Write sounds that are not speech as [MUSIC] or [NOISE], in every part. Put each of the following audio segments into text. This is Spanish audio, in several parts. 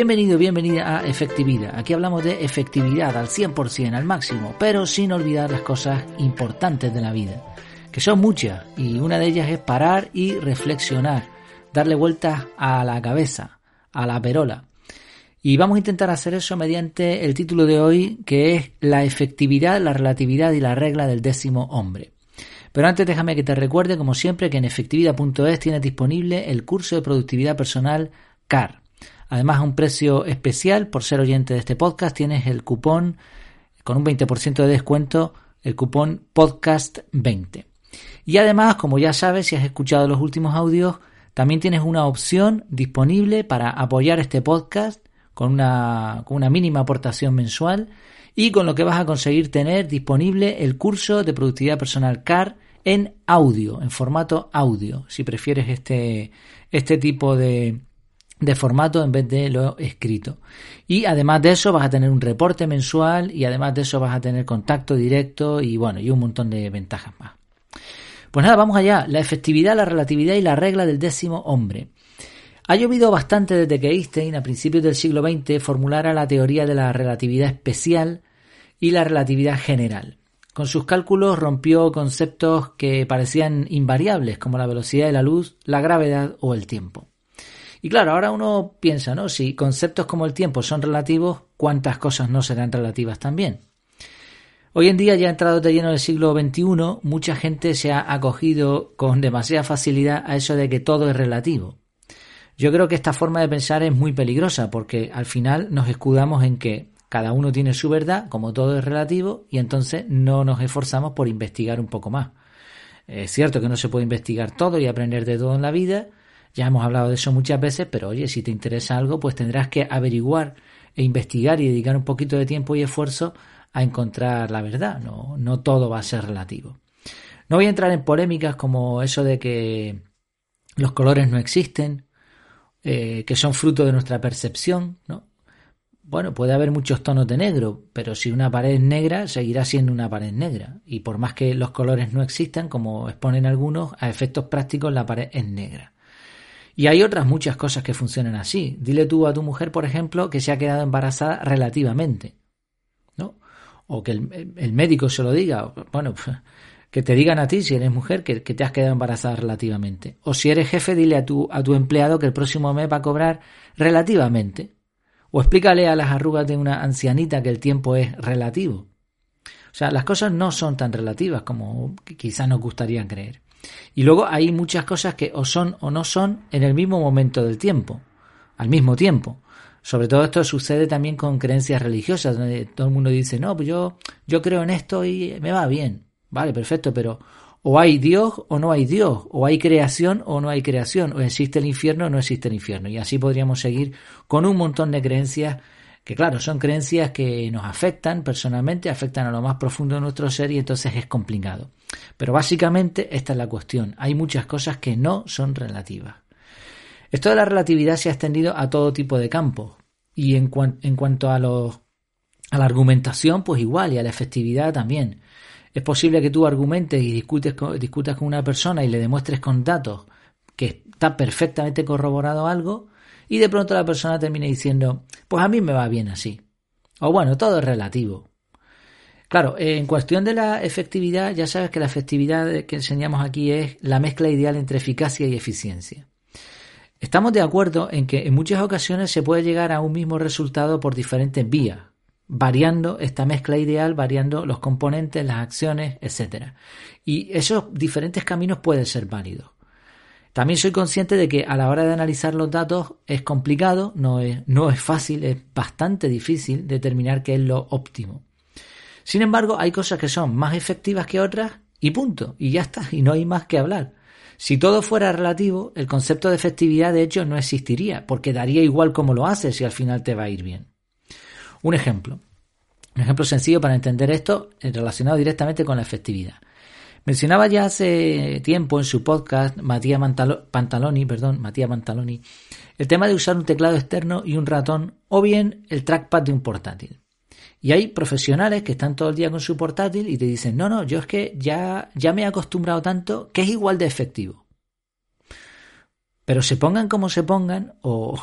Bienvenido, bienvenida a Efectividad. Aquí hablamos de efectividad al 100%, al máximo, pero sin olvidar las cosas importantes de la vida, que son muchas, y una de ellas es parar y reflexionar, darle vueltas a la cabeza, a la perola. Y vamos a intentar hacer eso mediante el título de hoy, que es La efectividad, la relatividad y la regla del décimo hombre. Pero antes déjame que te recuerde, como siempre, que en efectividad.es tienes disponible el curso de productividad personal CAR Además, a un precio especial, por ser oyente de este podcast, tienes el cupón con un 20% de descuento, el cupón podcast20. Y además, como ya sabes, si has escuchado los últimos audios, también tienes una opción disponible para apoyar este podcast con una, con una mínima aportación mensual y con lo que vas a conseguir tener disponible el curso de productividad personal CAR en audio, en formato audio, si prefieres este, este tipo de, de formato en vez de lo escrito. Y además de eso vas a tener un reporte mensual y además de eso vas a tener contacto directo y bueno, y un montón de ventajas más. Pues nada, vamos allá. La efectividad, la relatividad y la regla del décimo hombre. Ha llovido bastante desde que Einstein, a principios del siglo XX, formulara la teoría de la relatividad especial y la relatividad general. Con sus cálculos rompió conceptos que parecían invariables, como la velocidad de la luz, la gravedad o el tiempo. Y claro, ahora uno piensa, ¿no? Si conceptos como el tiempo son relativos, ¿cuántas cosas no serán relativas también? Hoy en día, ya entrado de lleno del siglo XXI, mucha gente se ha acogido con demasiada facilidad a eso de que todo es relativo. Yo creo que esta forma de pensar es muy peligrosa porque al final nos escudamos en que cada uno tiene su verdad, como todo es relativo, y entonces no nos esforzamos por investigar un poco más. Es cierto que no se puede investigar todo y aprender de todo en la vida, ya hemos hablado de eso muchas veces, pero oye, si te interesa algo, pues tendrás que averiguar e investigar y dedicar un poquito de tiempo y esfuerzo a encontrar la verdad. No, no todo va a ser relativo. No voy a entrar en polémicas como eso de que los colores no existen, eh, que son fruto de nuestra percepción, ¿no? Bueno, puede haber muchos tonos de negro, pero si una pared es negra, seguirá siendo una pared negra. Y por más que los colores no existan, como exponen algunos, a efectos prácticos la pared es negra. Y hay otras muchas cosas que funcionan así. Dile tú a tu mujer, por ejemplo, que se ha quedado embarazada relativamente. ¿No? O que el, médico se lo diga. Bueno, [LAUGHS] que te digan a ti, si eres mujer, que, te has quedado embarazada relativamente. O si eres jefe, dile a tu, a tu empleado que el próximo mes va a cobrar relativamente. O explícale a las arrugas de una ancianita que el tiempo es relativo. O sea, las cosas no son tan relativas como quizás nos gustaría creer. Y luego hay muchas cosas que o son o no son en el mismo momento del tiempo, al mismo tiempo. Sobre todo esto sucede también con creencias religiosas, donde todo el mundo dice, no, pues yo, yo creo en esto y me va bien. Vale, perfecto, pero o hay Dios o no hay Dios, o hay creación o no hay creación, o existe el infierno o no existe el infierno. Y así podríamos seguir con un montón de creencias que claro, son creencias que nos afectan personalmente, afectan a lo más profundo de nuestro ser y entonces es complicado. Pero básicamente esta es la cuestión. Hay muchas cosas que no son relativas. Esto de la relatividad se ha extendido a todo tipo de campos. Y en, en cuanto a, los, a la argumentación, pues igual, y a la efectividad también. Es posible que tú argumentes y discutes discutas con una persona y le demuestres con datos que está perfectamente corroborado algo, y de pronto la persona termina diciendo, pues a mí me va bien así. O bueno, todo es relativo. Claro, en cuestión de la efectividad, ya sabes que la efectividad que enseñamos aquí es la mezcla ideal entre eficacia y eficiencia. Estamos de acuerdo en que en muchas ocasiones se puede llegar a un mismo resultado por diferentes vías, variando esta mezcla ideal, variando los componentes, las acciones, etc. Y esos diferentes caminos pueden ser válidos. También soy consciente de que a la hora de analizar los datos es complicado, no es, no es fácil, es bastante difícil determinar qué es lo óptimo. Sin embargo, hay cosas que son más efectivas que otras y punto, y ya está, y no hay más que hablar. Si todo fuera relativo, el concepto de efectividad de hecho no existiría, porque daría igual cómo lo haces y al final te va a ir bien. Un ejemplo. Un ejemplo sencillo para entender esto relacionado directamente con la efectividad. Mencionaba ya hace tiempo en su podcast Matías Pantaloni, perdón, Matías Pantaloni, el tema de usar un teclado externo y un ratón o bien el trackpad de un portátil. Y hay profesionales que están todo el día con su portátil y te dicen, no, no, yo es que ya, ya me he acostumbrado tanto que es igual de efectivo. Pero se pongan como se pongan o,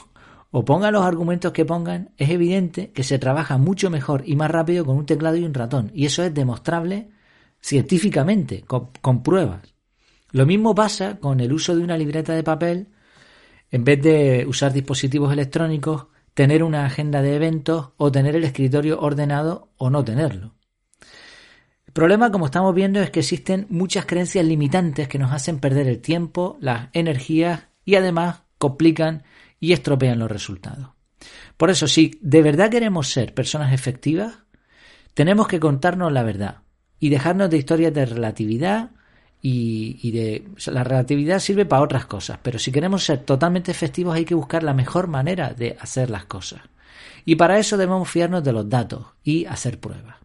o pongan los argumentos que pongan, es evidente que se trabaja mucho mejor y más rápido con un teclado y un ratón. Y eso es demostrable científicamente, con, pruebas. Lo mismo pasa con el uso de una libreta de papel, en vez de usar dispositivos electrónicos, tener una agenda de eventos o tener el escritorio ordenado o no tenerlo. El problema, como estamos viendo, es que existen muchas creencias limitantes que nos hacen perder el tiempo, las energías y además complican y estropean los resultados. Por eso, si de verdad queremos ser personas efectivas, tenemos que contarnos la verdad y dejarnos de historias de relatividad y, de la relatividad sirve para otras cosas, pero si queremos ser totalmente efectivos hay que buscar la mejor manera de hacer las cosas. Y para eso debemos fiarnos de los datos y hacer pruebas.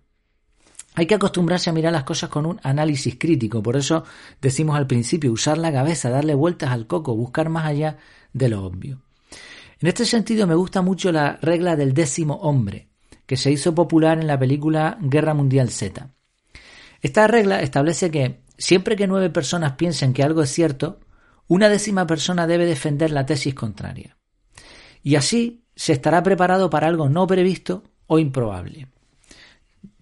Hay que acostumbrarse a mirar las cosas con un análisis crítico, por eso decimos al principio usar la cabeza, darle vueltas al coco, buscar más allá de lo obvio. En este sentido me gusta mucho la regla del décimo hombre, que se hizo popular en la película Guerra Mundial Z. Esta regla establece que siempre que nueve personas piensen que algo es cierto, una décima persona debe defender la tesis contraria. Y así se estará preparado para algo no previsto o improbable.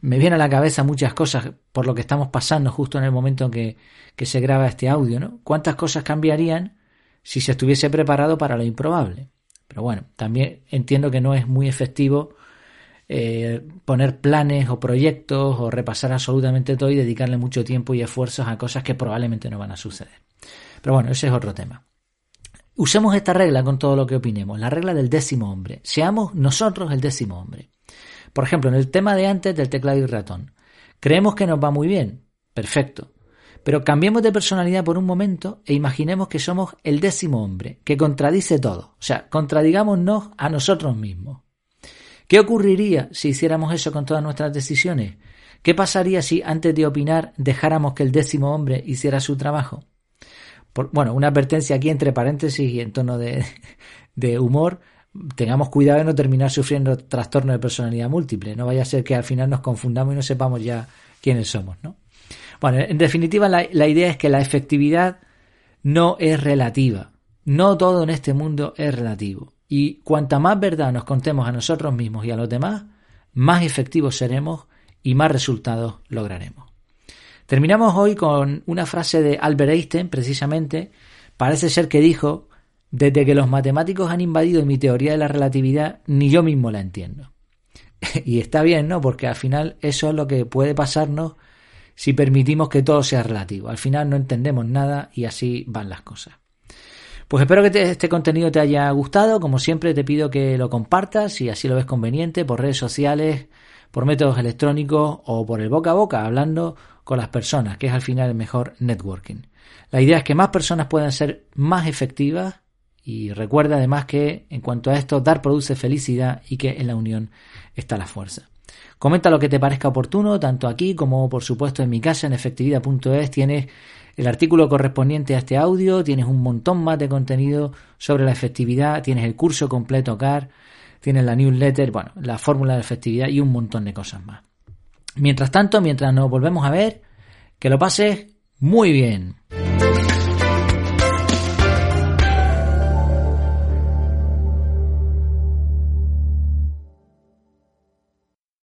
Me vienen a la cabeza muchas cosas por lo que estamos pasando justo en el momento en que, que se graba este audio, ¿no? ¿Cuántas cosas cambiarían si se estuviese preparado para lo improbable? Pero bueno, también entiendo que no es muy efectivo eh, poner planes o proyectos o repasar absolutamente todo y dedicarle mucho tiempo y esfuerzos a cosas que probablemente no van a suceder. Pero bueno, ese es otro tema. Usemos esta regla con todo lo que opinemos, la regla del décimo hombre. Seamos nosotros el décimo hombre. Por ejemplo, en el tema de antes del teclado y ratón. Creemos que nos va muy bien. Perfecto. Pero cambiemos de personalidad por un momento e imaginemos que somos el décimo hombre, que contradice todo. O sea, contradigámonos a nosotros mismos. ¿Qué ocurriría si hiciéramos eso con todas nuestras decisiones? ¿Qué pasaría si antes de opinar dejáramos que el décimo hombre hiciera su trabajo? bueno, una advertencia aquí entre paréntesis y en tono de, [LAUGHS] de humor. Tengamos cuidado de no terminar sufriendo trastorno de personalidad múltiple. No vaya a ser que al final nos confundamos y no sepamos ya quiénes somos, ¿no? Bueno, en definitiva, la, idea es que la efectividad no es relativa. No todo en este mundo es relativo. Y cuanta más verdad nos contemos a nosotros mismos y a los demás, más efectivos seremos y más resultados lograremos. Terminamos hoy con una frase de Albert Einstein, precisamente. Parece ser que dijo, desde que los matemáticos han invadido mi teoría de la relatividad, ni yo mismo la entiendo. [LAUGHS] y está bien, ¿no? Porque al final eso es lo que puede pasarnos si permitimos que todo sea relativo. Al final no entendemos nada y así van las cosas. Pues espero que este contenido te haya gustado. Como siempre te pido que lo compartas si así lo ves conveniente por redes sociales, por métodos electrónicos o por el boca a boca, hablando con las personas, que es al final el mejor networking. La idea es que más personas puedan ser más efectivas y recuerda además que en cuanto a esto, dar produce felicidad y que en la unión está la fuerza. Comenta lo que te parezca oportuno, tanto aquí como por supuesto en mi casa en efectividad.es tienes el artículo correspondiente a este audio, tienes un montón más de contenido sobre la efectividad, tienes el curso completo CAR, tienes la newsletter, bueno, la fórmula de efectividad y un montón de cosas más. Mientras tanto, mientras nos volvemos a ver, que lo pases muy bien.